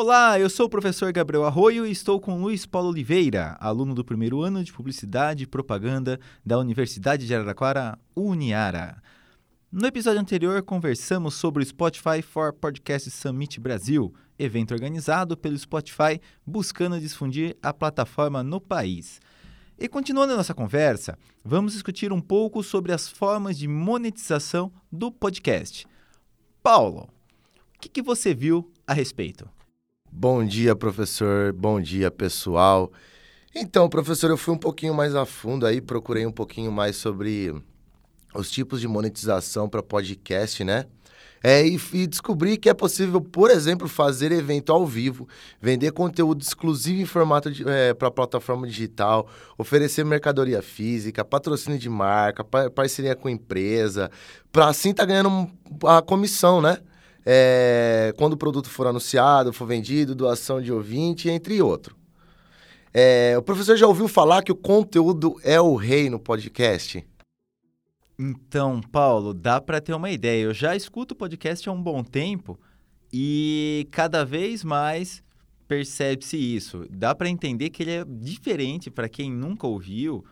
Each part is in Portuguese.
Olá, eu sou o professor Gabriel Arroio e estou com Luiz Paulo Oliveira, aluno do primeiro ano de Publicidade e Propaganda da Universidade de Araraquara, Uniara. No episódio anterior, conversamos sobre o Spotify for Podcast Summit Brasil, evento organizado pelo Spotify buscando difundir a plataforma no país. E continuando a nossa conversa, vamos discutir um pouco sobre as formas de monetização do podcast. Paulo, o que, que você viu a respeito? Bom dia, professor. Bom dia, pessoal. Então, professor, eu fui um pouquinho mais a fundo aí, procurei um pouquinho mais sobre os tipos de monetização para podcast, né? É, e, e, descobri que é possível, por exemplo, fazer evento ao vivo, vender conteúdo exclusivo em formato é, para plataforma digital, oferecer mercadoria física, patrocínio de marca, par parceria com empresa, para assim estar tá ganhando a comissão, né? É, quando o produto for anunciado, for vendido, doação de ouvinte, entre outros. É, o professor já ouviu falar que o conteúdo é o rei no podcast? Então, Paulo, dá para ter uma ideia. Eu já escuto podcast há um bom tempo e cada vez mais percebe-se isso. Dá para entender que ele é diferente para quem nunca ouviu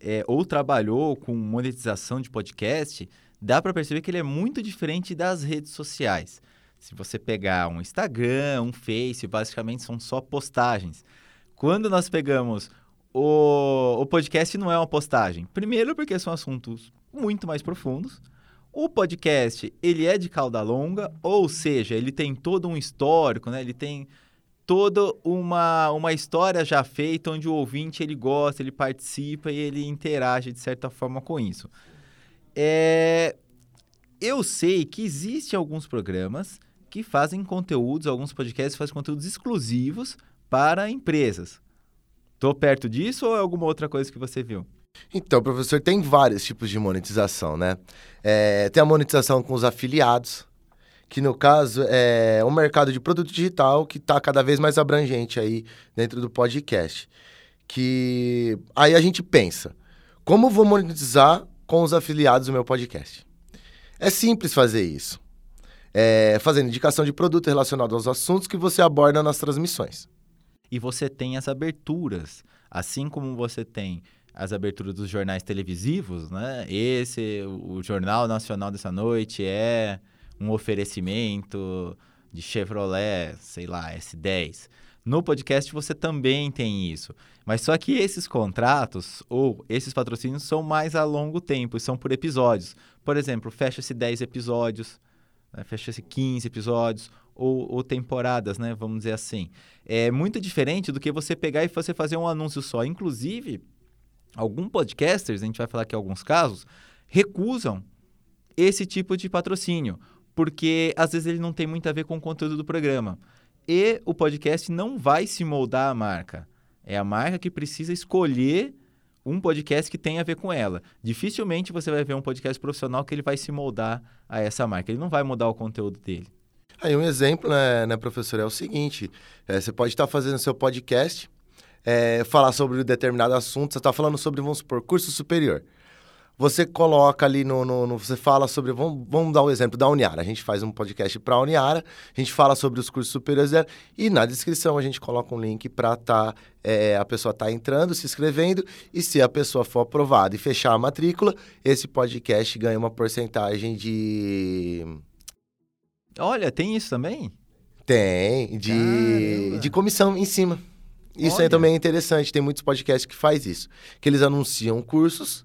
é, ou trabalhou com monetização de podcast dá para perceber que ele é muito diferente das redes sociais. Se você pegar um Instagram, um Face, basicamente são só postagens. Quando nós pegamos o, o podcast não é uma postagem. Primeiro porque são assuntos muito mais profundos. O podcast, ele é de cauda longa, ou seja, ele tem todo um histórico, né? Ele tem toda uma, uma história já feita onde o ouvinte ele gosta, ele participa e ele interage de certa forma com isso. É... Eu sei que existem alguns programas que fazem conteúdos, alguns podcasts fazem conteúdos exclusivos para empresas. Tô perto disso ou é alguma outra coisa que você viu? Então, professor, tem vários tipos de monetização, né? É, tem a monetização com os afiliados, que no caso é um mercado de produto digital que está cada vez mais abrangente aí dentro do podcast. Que aí a gente pensa, como vou monetizar com os afiliados do meu podcast. É simples fazer isso. É, fazendo indicação de produto relacionado aos assuntos que você aborda nas transmissões. E você tem as aberturas, assim como você tem as aberturas dos jornais televisivos, né? Esse, o Jornal Nacional dessa noite é um oferecimento de Chevrolet, sei lá, S10. No podcast você também tem isso. Mas só que esses contratos ou esses patrocínios são mais a longo tempo e são por episódios. Por exemplo, fecha-se 10 episódios, né? fecha-se 15 episódios ou, ou, temporadas, né? Vamos dizer assim. É muito diferente do que você pegar e você fazer um anúncio só. Inclusive, alguns podcasters, a gente vai falar aqui alguns casos, recusam esse tipo de patrocínio, porque às vezes ele não tem muito a ver com o conteúdo do programa e o podcast não vai se moldar à marca. É a marca que precisa escolher um podcast que tenha a ver com ela. Dificilmente você vai ver um podcast profissional que ele vai se moldar a essa marca. Ele não vai mudar o conteúdo dele. Aí um exemplo, né, né professor, é o seguinte: é, você pode estar fazendo seu podcast, é, falar sobre um determinado assunto, você está falando sobre, vamos supor, curso superior você coloca ali no, no, no, Você fala sobre. Vamos, vamos dar um exemplo da Uniara. A gente faz um podcast para a Uniara, a gente fala sobre os cursos superiores dela, e na descrição a gente coloca um link para tá, é, a pessoa tá entrando, se inscrevendo, e se a pessoa for aprovada e fechar a matrícula, esse podcast ganha uma porcentagem de. Olha, tem isso também? Tem, de, de comissão em cima. Isso Olha. aí também é interessante. Tem muitos podcasts que faz isso. Que eles anunciam cursos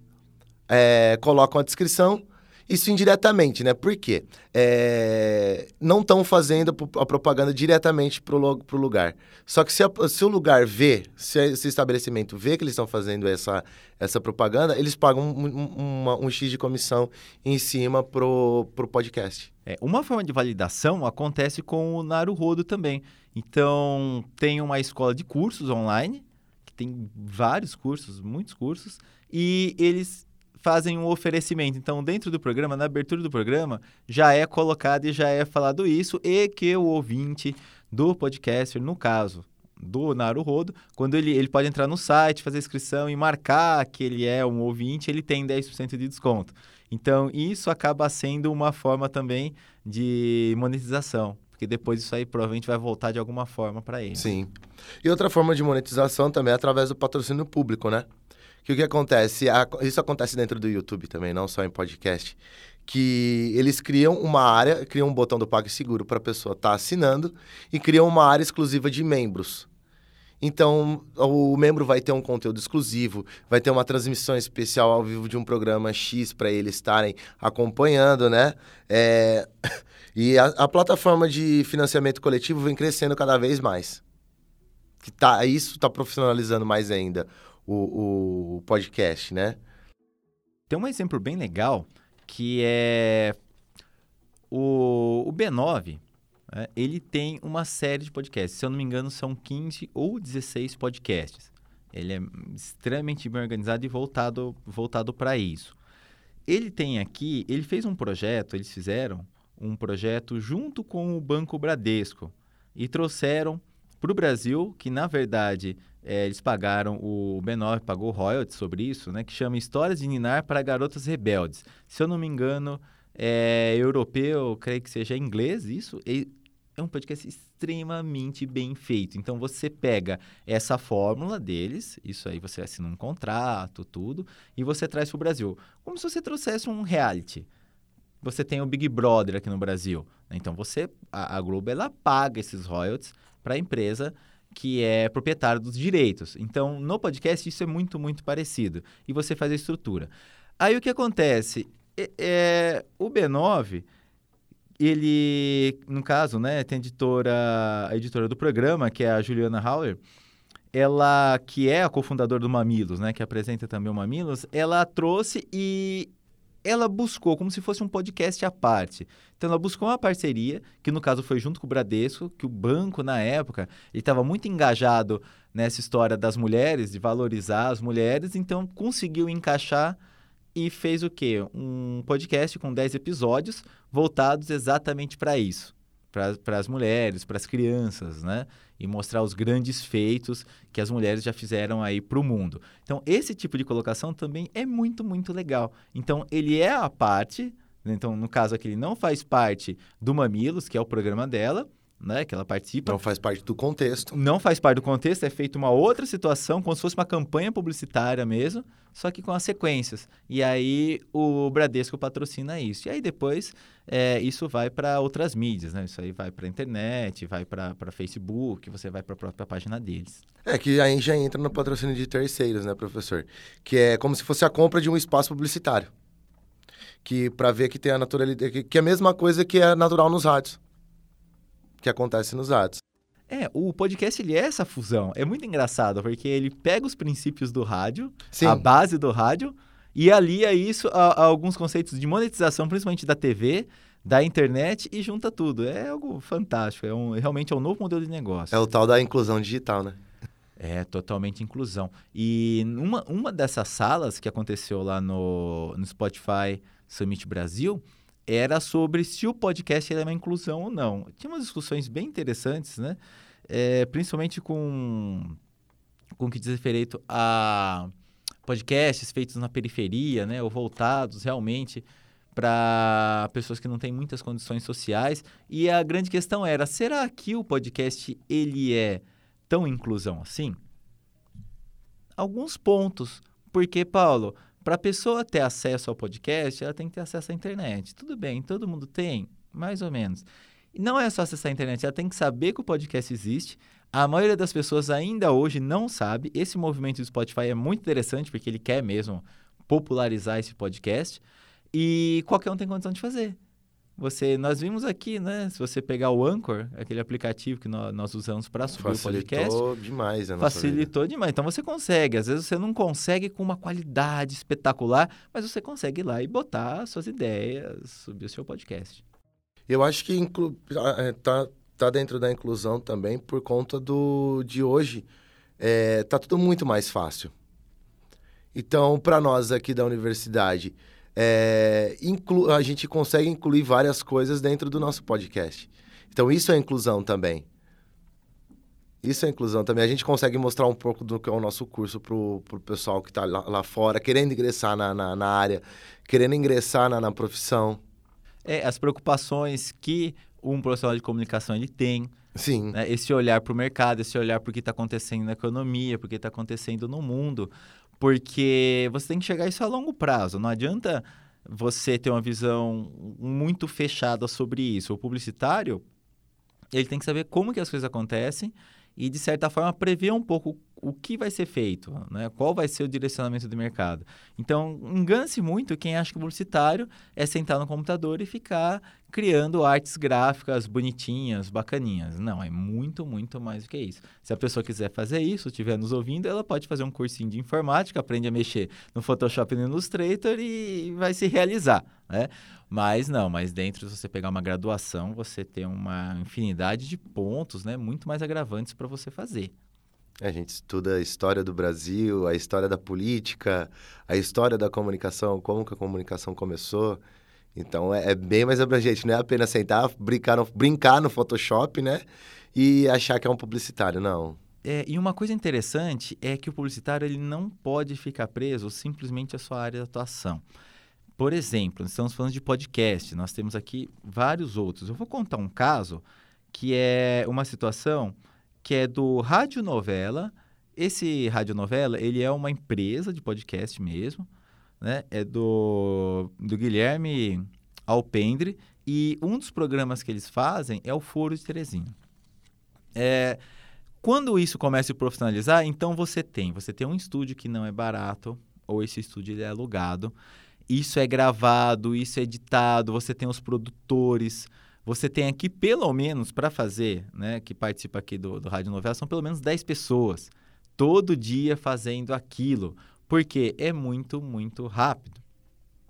é, colocam a descrição, isso indiretamente, né? Por quê? É, não estão fazendo a propaganda diretamente para o lugar. Só que se, a, se, o lugar vê, se, se o estabelecimento vê que eles estão fazendo essa, essa propaganda, eles pagam um, um, um X de comissão em cima pro, pro podcast. É, uma forma de validação acontece com o Naruhodo também. Então, tem uma escola de cursos online tem vários cursos, muitos cursos, e eles fazem um oferecimento. Então, dentro do programa, na abertura do programa, já é colocado e já é falado isso, e que o ouvinte do podcaster, no caso do Naruhodo, quando ele, ele pode entrar no site, fazer inscrição e marcar que ele é um ouvinte, ele tem 10% de desconto. Então, isso acaba sendo uma forma também de monetização, porque depois isso aí provavelmente vai voltar de alguma forma para ele. Sim. E outra forma de monetização também é através do patrocínio público, né? Que o que acontece? Isso acontece dentro do YouTube também, não só em podcast. Que eles criam uma área, criam um botão do PagSeguro para a pessoa estar tá assinando e criam uma área exclusiva de membros. Então, o membro vai ter um conteúdo exclusivo, vai ter uma transmissão especial ao vivo de um programa X para eles estarem acompanhando, né? É... E a, a, plataforma de financiamento coletivo vem crescendo cada vez mais. Que tá, isso está profissionalizando mais ainda o, o podcast, né? Tem um exemplo bem legal que é o, o B9. Né? Ele tem uma série de podcasts. Se eu não me engano, são 15 ou 16 podcasts. Ele é extremamente bem organizado e voltado, voltado para isso. Ele tem aqui, ele fez um projeto, eles fizeram um projeto junto com o Banco Bradesco e trouxeram para o Brasil, que na verdade é, eles pagaram, o B9 pagou royalties sobre isso, né? Que chama Histórias de Ninar para Garotas Rebeldes. Se eu não me engano, é europeu, creio que seja inglês isso. É um podcast extremamente bem feito. Então você pega essa fórmula deles, isso aí você assina um contrato, tudo, e você traz para o Brasil. Como se você trouxesse um reality. Você tem o Big Brother aqui no Brasil. Né? Então você, a, a Globo, ela paga esses royalties para a empresa que é proprietário dos direitos. Então, no podcast, isso é muito, muito parecido. E você faz a estrutura. Aí o que acontece? É, é, o B9, ele, no caso, né, tem a editora, a editora do programa, que é a Juliana Hauer, ela, que é a cofundadora do Mamilos, né, que apresenta também o Mamilos, ela trouxe e ela buscou como se fosse um podcast à parte. Então ela buscou uma parceria, que no caso foi junto com o Bradesco, que o banco na época, estava muito engajado nessa história das mulheres, de valorizar as mulheres, então conseguiu encaixar e fez o quê? Um podcast com 10 episódios voltados exatamente para isso para as mulheres, para as crianças, né? E mostrar os grandes feitos que as mulheres já fizeram aí para o mundo. Então, esse tipo de colocação também é muito, muito legal. Então, ele é a parte, né? então, no caso aqui, ele não faz parte do Mamilos, que é o programa dela, né, que ela participa. Não faz parte do contexto. Não faz parte do contexto, é feita uma outra situação, como se fosse uma campanha publicitária mesmo, só que com as sequências. E aí o Bradesco patrocina isso. E aí depois é, isso vai para outras mídias, né? Isso aí vai para internet, vai para Facebook, você vai para a própria página deles. É que aí já entra no patrocínio de terceiros, né, professor? Que é como se fosse a compra de um espaço publicitário. Que para ver que tem a naturalidade, que é a mesma coisa que é natural nos rádios que acontece nos atos. É, o podcast ele é essa fusão. É muito engraçado, porque ele pega os princípios do rádio, Sim. a base do rádio, e alia isso a, a, alguns conceitos de monetização, principalmente da TV, da internet, e junta tudo. É algo fantástico. É um, realmente é um novo modelo de negócio. É o tal da inclusão digital, né? É, totalmente inclusão. E uma, uma dessas salas que aconteceu lá no, no Spotify Summit Brasil, era sobre se o podcast era uma inclusão ou não. Tinha umas discussões bem interessantes, né? É, principalmente com com o que diz respeito a podcasts feitos na periferia, né? Ou voltados realmente para pessoas que não têm muitas condições sociais. E a grande questão era, será que o podcast ele é tão inclusão assim? Alguns pontos. Porque, Paulo, para a pessoa ter acesso ao podcast, ela tem que ter acesso à internet. Tudo bem, todo mundo tem, mais ou menos. E não é só acessar a internet, ela tem que saber que o podcast existe. A maioria das pessoas ainda hoje não sabe. Esse movimento do Spotify é muito interessante porque ele quer mesmo popularizar esse podcast e qualquer um tem condição de fazer. Você, nós vimos aqui, né? Se você pegar o Anchor, aquele aplicativo que nós, nós usamos para subir facilitou o podcast, facilitou demais a nossa Facilitou vida. demais. Então você consegue. Às vezes você não consegue com uma qualidade espetacular, mas você consegue ir lá e botar suas ideias, subir o seu podcast. Eu acho que inclu... tá, tá dentro da inclusão também por conta do de hoje é, tá tudo muito mais fácil. Então, para nós aqui da universidade, é, inclu a gente consegue incluir várias coisas dentro do nosso podcast. Então, isso é inclusão também. Isso é inclusão também. A gente consegue mostrar um pouco do que é o nosso curso para o pessoal que está lá, lá, fora, querendo ingressar na, na, na área, querendo ingressar na, na, profissão. É, as preocupações que um profissional de comunicação ele tem. Sim. Né? Esse olhar para o mercado, esse olhar para o que está acontecendo na economia, para o que está acontecendo no mundo. Porque você tem que chegar isso a longo prazo. Não adianta você ter uma visão muito fechada sobre isso. O publicitário, ele tem que saber como que as coisas acontecem e, de certa forma, prever um pouco o que vai ser feito, né? qual vai ser o direcionamento do mercado. Então, engane-se muito quem acha que o publicitário é sentar no computador e ficar criando artes gráficas bonitinhas, bacaninhas. Não, é muito, muito mais do que isso. Se a pessoa quiser fazer isso, estiver nos ouvindo, ela pode fazer um cursinho de informática, aprende a mexer no Photoshop e no Illustrator e vai se realizar, né? Mas não, mas dentro, se você pegar uma graduação, você tem uma infinidade de pontos, né? Muito mais agravantes para você fazer. A gente estuda a história do Brasil, a história da política, a história da comunicação, como que a comunicação começou. Então é, é bem mais abrangente, não é apenas sentar, brincar no, brincar no Photoshop, né? E achar que é um publicitário, não. É, e uma coisa interessante é que o publicitário ele não pode ficar preso simplesmente à sua área de atuação. Por exemplo, estamos falando de podcast, nós temos aqui vários outros. Eu vou contar um caso que é uma situação que é do Radionovela. Esse Radionovela, ele é uma empresa de podcast mesmo, né? É do, do Guilherme Alpendre e um dos programas que eles fazem é o Foro de Terezinha. É, quando isso começa a se profissionalizar, então você tem, você tem um estúdio que não é barato, ou esse estúdio é alugado, isso é gravado, isso é editado, você tem os produtores, você tem aqui, pelo menos, para fazer, né, que participa aqui do, do Rádio Novela, são pelo menos 10 pessoas, todo dia fazendo aquilo, porque é muito, muito rápido.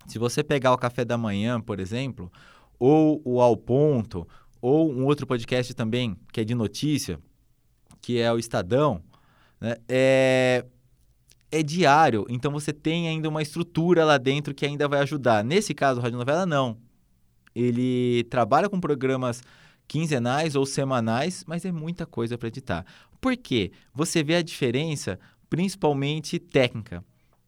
Se você pegar o Café da Manhã, por exemplo, ou o Ao Ponto, ou um outro podcast também, que é de notícia, que é o Estadão, né, é, é diário, então você tem ainda uma estrutura lá dentro que ainda vai ajudar. Nesse caso, Rádio Novela, não ele trabalha com programas quinzenais ou semanais, mas é muita coisa para editar. Por quê? Você vê a diferença, principalmente técnica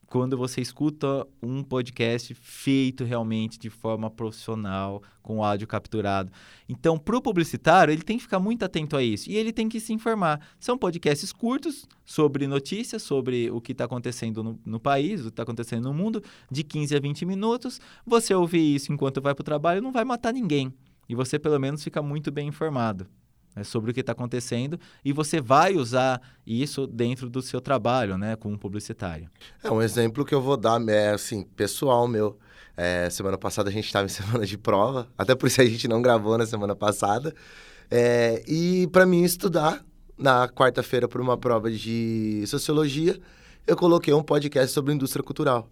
quando você escuta um podcast feito realmente de forma profissional, com áudio capturado. Então, para o publicitário, ele tem que ficar muito atento a isso e ele tem que se informar. São podcasts curtos sobre notícias, sobre o que está acontecendo no, no, país, o que está acontecendo no mundo, de 15 a 20 minutos. Você ouvir isso enquanto vai para o trabalho não vai matar ninguém. E você, pelo menos, fica muito bem informado né, sobre o que está acontecendo e você vai usar isso dentro do seu trabalho, né, como publicitário. É um exemplo que eu vou dar, é assim, pessoal meu. É, semana passada a gente estava em semana de prova, até por isso a gente não gravou na semana passada. É, e para mim estudar na quarta-feira por uma prova de sociologia, eu coloquei um podcast sobre indústria cultural.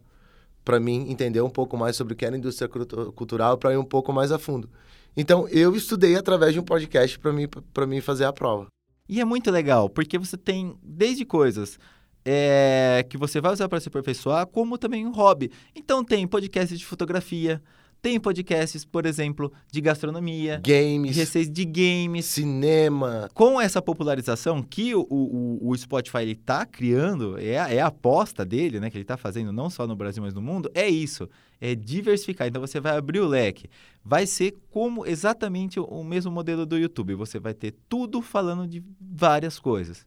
Para mim entender um pouco mais sobre o que era indústria cultural, para ir um pouco mais a fundo. Então, eu estudei através de um podcast para mim, mim fazer a prova. E é muito legal, porque você tem desde coisas é, que você vai usar para se aperfeiçoar, como também um hobby. Então, tem podcast de fotografia, tem podcasts, por exemplo, de gastronomia, games, receitas de games, cinema. Com essa popularização que o, o, o Spotify está criando, é a, é a aposta dele, né, que ele está fazendo não só no Brasil, mas no mundo, é isso. É diversificar. Então você vai abrir o leque. Vai ser como exatamente o mesmo modelo do YouTube. Você vai ter tudo falando de várias coisas.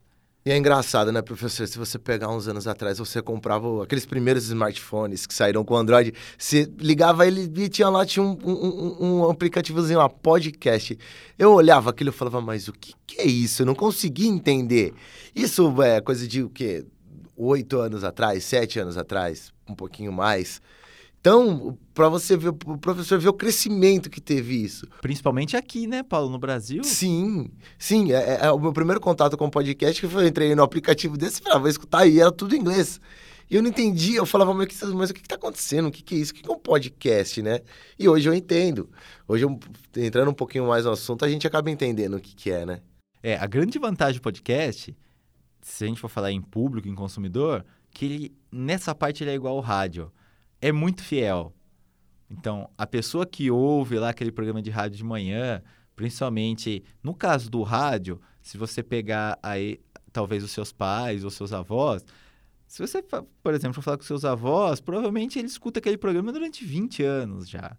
E é engraçado, né, professor? Se você pegar uns anos atrás, você comprava aqueles primeiros smartphones que saíram com Android, você ligava ele e tinha lá tinha um, um, um aplicativozinho, uma podcast. Eu olhava aquilo e falava, mas o que, que é isso? Eu não conseguia entender. Isso é coisa de o quê? Oito anos atrás, sete anos atrás, um pouquinho mais. Então, para você ver, o professor ver o crescimento que teve isso. Principalmente aqui, né, Paulo, no Brasil? Sim, sim. É, é, é o meu primeiro contato com o podcast que foi, eu entrei no aplicativo desse e falei, ah, vou escutar aí, era tudo em inglês. E eu não entendia, eu falava, mas, mas o que está acontecendo? O que, que é isso? O que é um podcast, né? E hoje eu entendo. Hoje, eu, entrando um pouquinho mais no assunto, a gente acaba entendendo o que, que é, né? É, a grande vantagem do podcast se a gente for falar em público, em consumidor, que ele, nessa parte ele é igual ao rádio. É muito fiel. Então, a pessoa que ouve lá aquele programa de rádio de manhã, principalmente no caso do rádio, se você pegar aí talvez os seus pais ou seus avós, se você, por exemplo, falar com seus avós, provavelmente ele escuta aquele programa durante 20 anos já.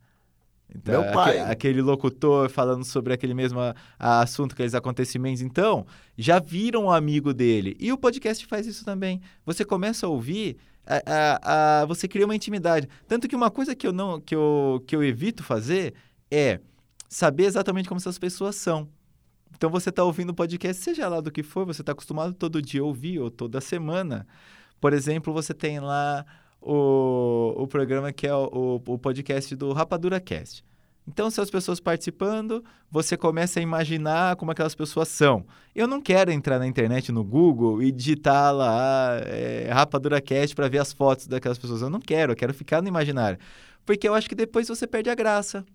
Então, Meu pai. Aquele, aquele, locutor falando sobre aquele mesmo assunto, aqueles acontecimentos. Então, já viram um amigo dele. E o podcast faz isso também. Você começa a ouvir, a, a, você cria uma intimidade. Tanto que uma coisa que eu, não, que, eu, que eu evito fazer é saber exatamente como essas pessoas são. Então, você está ouvindo o podcast, seja lá do que for, você está acostumado todo dia a ouvir ou toda semana. Por exemplo, você tem lá o, o programa que é o, o, podcast do Rapadura Cast. Então, se as pessoas participando, você começa a imaginar como aquelas pessoas são. Eu não quero entrar na internet, no Google, e digitar lá é, Rapadura Cast para ver as fotos daquelas pessoas. Eu não quero, eu quero ficar no imaginário. Porque eu acho que depois você perde a graça.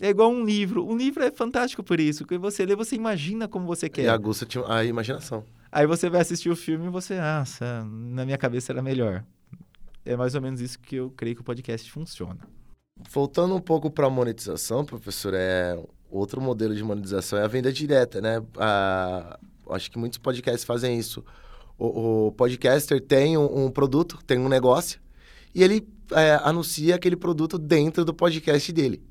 É igual um livro. Um livro é fantástico por isso. Que você lê, você imagina como você quer. E aguça a imaginação. Aí você vai assistir o filme e você, nossa, na minha cabeça era melhor é mais ou menos isso que eu creio que o podcast funciona. Voltando um pouco para a monetização, professor, é outro modelo de monetização é a venda direta, né? Acho que muitos podcasts fazem isso. O, o podcaster tem um, um, produto, tem um negócio, e ele é, anuncia aquele produto dentro do podcast dele.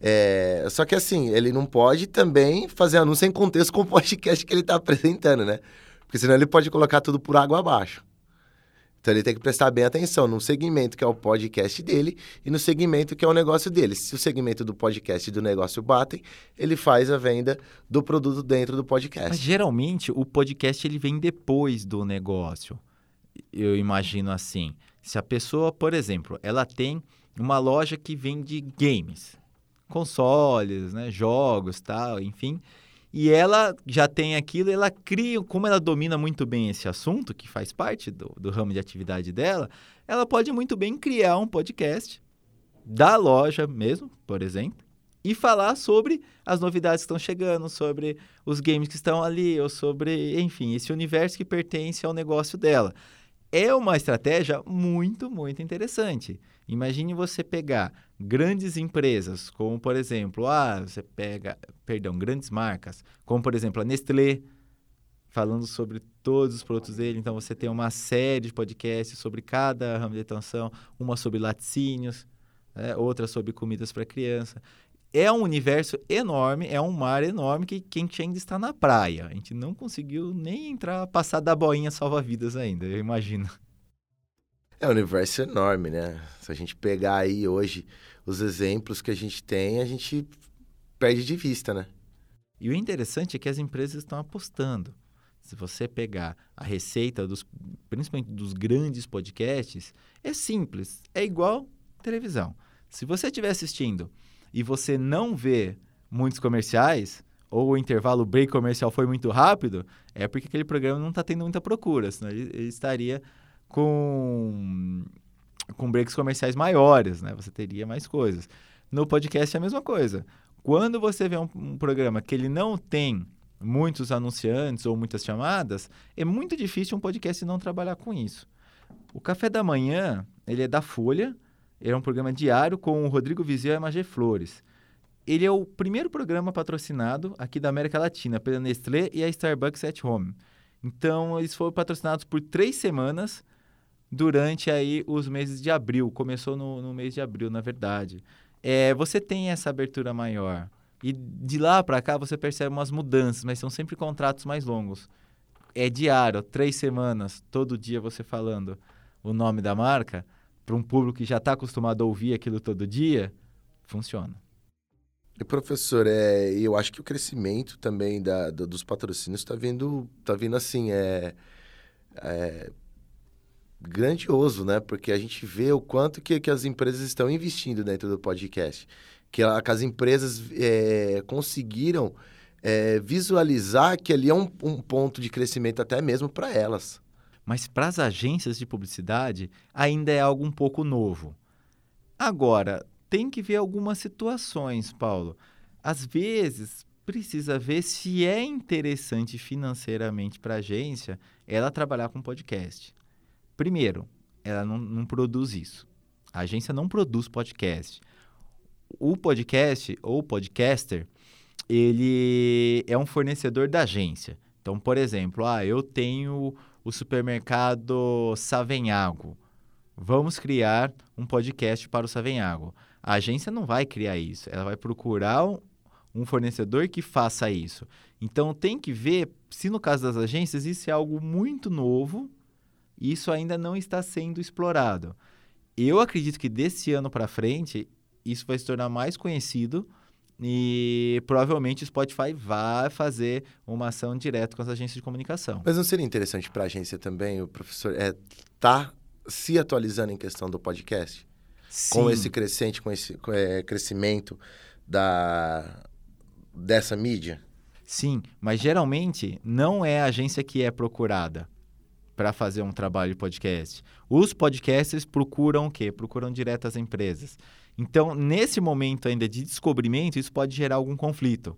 É, só que assim, ele não pode também fazer anúncio em contexto com o podcast que ele está apresentando, né? Porque senão ele pode colocar tudo por água abaixo. Então ele tem que prestar bem atenção no segmento que é o podcast dele e no segmento que é o negócio dele. Se o segmento do podcast e do negócio batem, ele faz a venda do produto dentro do podcast. Mas geralmente o podcast ele vem depois do negócio. Eu imagino assim. Se a pessoa, por exemplo, ela tem uma loja que vende games, consoles, né, jogos, tal, enfim, e ela já tem aquilo, ela cria, como ela domina muito bem esse assunto, que faz parte do, do ramo de atividade dela, ela pode muito bem criar um podcast da loja mesmo, por exemplo, e falar sobre as novidades que estão chegando, sobre os games que estão ali, ou sobre, enfim, esse universo que pertence ao negócio dela. É uma estratégia muito, muito interessante. Imagine você pegar grandes empresas, como por exemplo, ah, você pega, perdão, grandes marcas, como por exemplo a Nestlé, falando sobre todos os produtos dele. Então você tem uma série de podcasts sobre cada ramo de atenção, uma sobre laticínios, né? outra sobre comidas para criança. É um universo enorme, é um mar enorme que quem ainda está na praia. A gente não conseguiu nem entrar, passar da boinha salva-vidas ainda, eu imagino. É um universo enorme, né? Se a gente pegar aí hoje os exemplos que a gente tem, a gente perde de vista, né? E o interessante é que as empresas estão apostando. Se você pegar a receita, dos, principalmente dos grandes podcasts, é simples, é igual televisão. Se você estiver assistindo e você não vê muitos comerciais, ou o intervalo break comercial foi muito rápido, é porque aquele programa não está tendo muita procura, senão ele, ele estaria com, com breaks comerciais maiores, né? Você teria mais coisas. No podcast é a mesma coisa. Quando você vê um, um programa que ele não tem muitos anunciantes ou muitas chamadas, é muito difícil um podcast não trabalhar com isso. O Café da Manhã, ele é da Folha, ele é um programa diário com o Rodrigo Vizeu e a Magé Flores. Ele é o primeiro programa patrocinado aqui da América Latina pela Nestlé e a Starbucks at Home. Então, eles foram patrocinados por três semanas durante aí os meses de abril. Começou no, no mês de abril, na verdade. É, você tem essa abertura maior. E de lá para cá você percebe umas mudanças, mas são sempre contratos mais longos. É diário, três semanas, todo dia você falando o nome da marca, para um público que já está acostumado a ouvir aquilo todo dia, funciona. E professor, é, eu acho que o crescimento também da, do, dos patrocínios está vindo, tá vindo assim, é, é grandioso, né? Porque a gente vê o quanto que, que as empresas estão investindo dentro do podcast. Que, que as empresas é, conseguiram é, visualizar que ali é um, um ponto de crescimento até mesmo para elas. Mas para as agências de publicidade ainda é algo um pouco novo. Agora, tem que ver algumas situações, Paulo. Às vezes, precisa ver se é interessante financeiramente para a agência ela trabalhar com podcast. Primeiro, ela não, não produz isso. A agência não produz podcast. O podcast ou podcaster, ele é um fornecedor da agência. Então, por exemplo, ah, eu tenho o supermercado Savenhago. Vamos criar um podcast para o Savenhago. A agência não vai criar isso, ela vai procurar um, fornecedor que faça isso. Então tem que ver se no caso das agências isso é algo muito novo, isso ainda não está sendo explorado. Eu acredito que desse ano para frente isso vai se tornar mais conhecido e provavelmente o Spotify vai fazer uma ação direta com as agências de comunicação. Mas não seria interessante para a agência também, o professor, é tá se atualizando em questão do podcast? Sim. com esse crescente, com esse é, crescimento da dessa mídia? Sim, mas geralmente não é a agência que é procurada para fazer um trabalho de podcast. Os podcasters procuram o quê? Procuram direto as empresas. Então, nesse momento ainda de descobrimento, isso pode gerar algum conflito.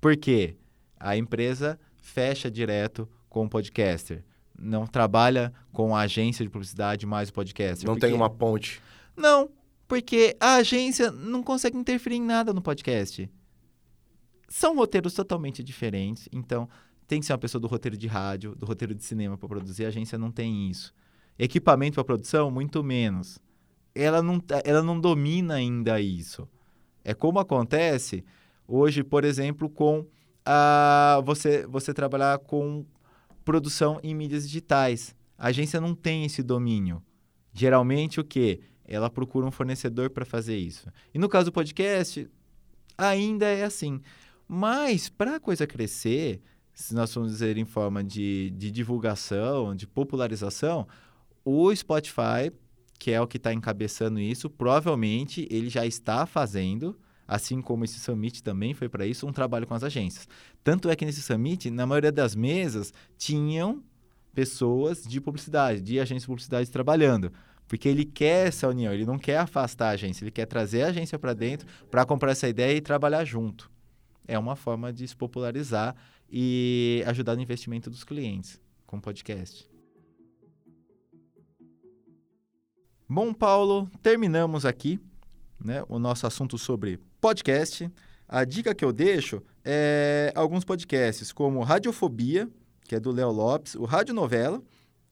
Por quê? A empresa fecha direto com o podcaster. Não trabalha com a agência de publicidade mais o podcaster. Não tem uma ponte. Não, porque a agência não consegue interferir em nada no podcast. São roteiros totalmente diferentes, então tem que ser uma pessoa do roteiro de rádio, do roteiro de cinema para produzir. A agência não tem isso. Equipamento para produção, muito menos. Ela não, tá, ela não domina ainda isso. É como acontece hoje, por exemplo, com a, você, você trabalhar com produção em mídias digitais. A agência não tem esse domínio. Geralmente, o quê? ela procura um fornecedor para fazer isso. E no caso do podcast, ainda é assim. Mas para a coisa crescer, se nós formos dizer em forma de, de divulgação, de popularização, o Spotify, que é o que está encabeçando isso, provavelmente ele já está fazendo, assim como esse Summit também foi para isso, um trabalho com as agências. Tanto é que nesse Summit, na maioria das mesas, tinham pessoas de publicidade, de agências de publicidade trabalhando. Porque ele quer essa união, ele não quer afastar a agência, ele quer trazer a agência para dentro para comprar essa ideia e trabalhar junto. É uma forma de se popularizar e ajudar no investimento dos clientes com podcast. Bom, Paulo, terminamos aqui né, o nosso assunto sobre podcast. A dica que eu deixo é alguns podcasts, como Radiofobia, que é do Léo Lopes, o Rádio Novela,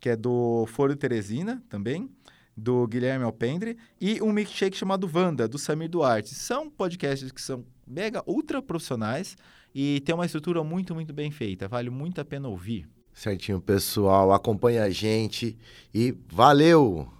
que é do Foro Teresina também, do Guilherme Alpendre, e um milkshake chamado Vanda, do Samir Duarte. São podcasts que são mega ultra profissionais e tem uma estrutura muito, muito bem feita. Vale muito a pena ouvir. Certinho, pessoal. Acompanha a gente e valeu!